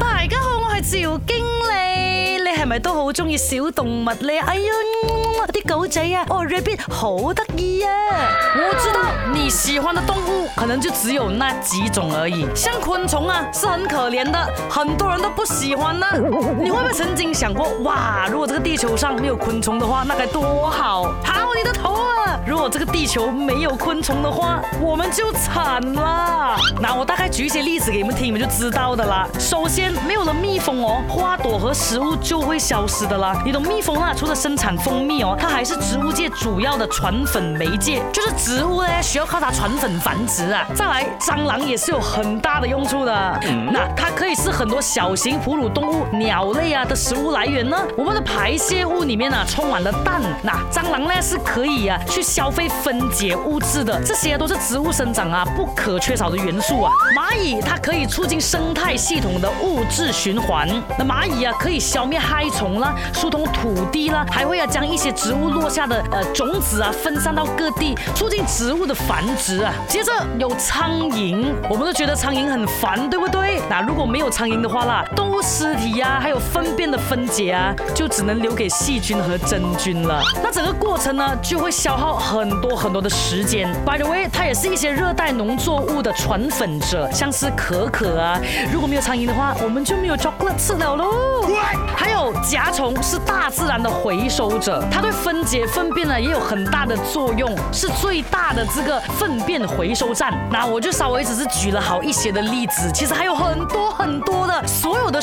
大家好，我系赵经理。咪都好中意小动物咧，哎呀，啲狗仔啊，哦，Rabbit 好得意啊！我知道你喜欢的动物可能就只有那几种而已，像昆虫啊，是很可怜的，很多人都不喜欢呢。你会不会曾经想过，哇，如果这个地球上没有昆虫的话，那该多好？好你的头啊，如果这个地球没有昆虫的话，我们就惨啦。那我大概举一些例子给你们听，你们就知道的啦。首先，没有了蜜蜂哦，花朵和食物就会。消失的啦。你懂蜜蜂啊？除了生产蜂蜜哦，它还是植物界主要的传粉媒介，就是植物呢需要靠它传粉繁殖啊。再来，蟑螂也是有很大的用处的，那它可以是很多小型哺乳动物、鸟类啊的食物来源呢。我们的排泄物里面啊充满了氮，那蟑螂呢是可以啊去消费分解物质的，这些都是植物生长啊不可缺少的元素啊。蚂蚁它可以促进生态系统的物质循环，那蚂蚁啊可以消灭害。虫啦，疏通土地啦，还会啊将一些植物落下的呃种子啊分散到各地，促进植物的繁殖啊。接着有苍蝇，我们都觉得苍蝇很烦，对不对？那如果没有苍蝇的话啦，动。尸体呀，还有粪便的分解啊，就只能留给细菌和真菌了。那整个过程呢，就会消耗很多很多的时间。By the way，它也是一些热带农作物的传粉者，像是可可啊。如果没有苍蝇的话，我们就没有 chocolate 吃了喽。还有甲虫是大自然的回收者，它对分解粪便呢也有很大的作用，是最大的这个粪便回收站。那我就稍微只是举了好一些的例子，其实还有很多很多的所有的。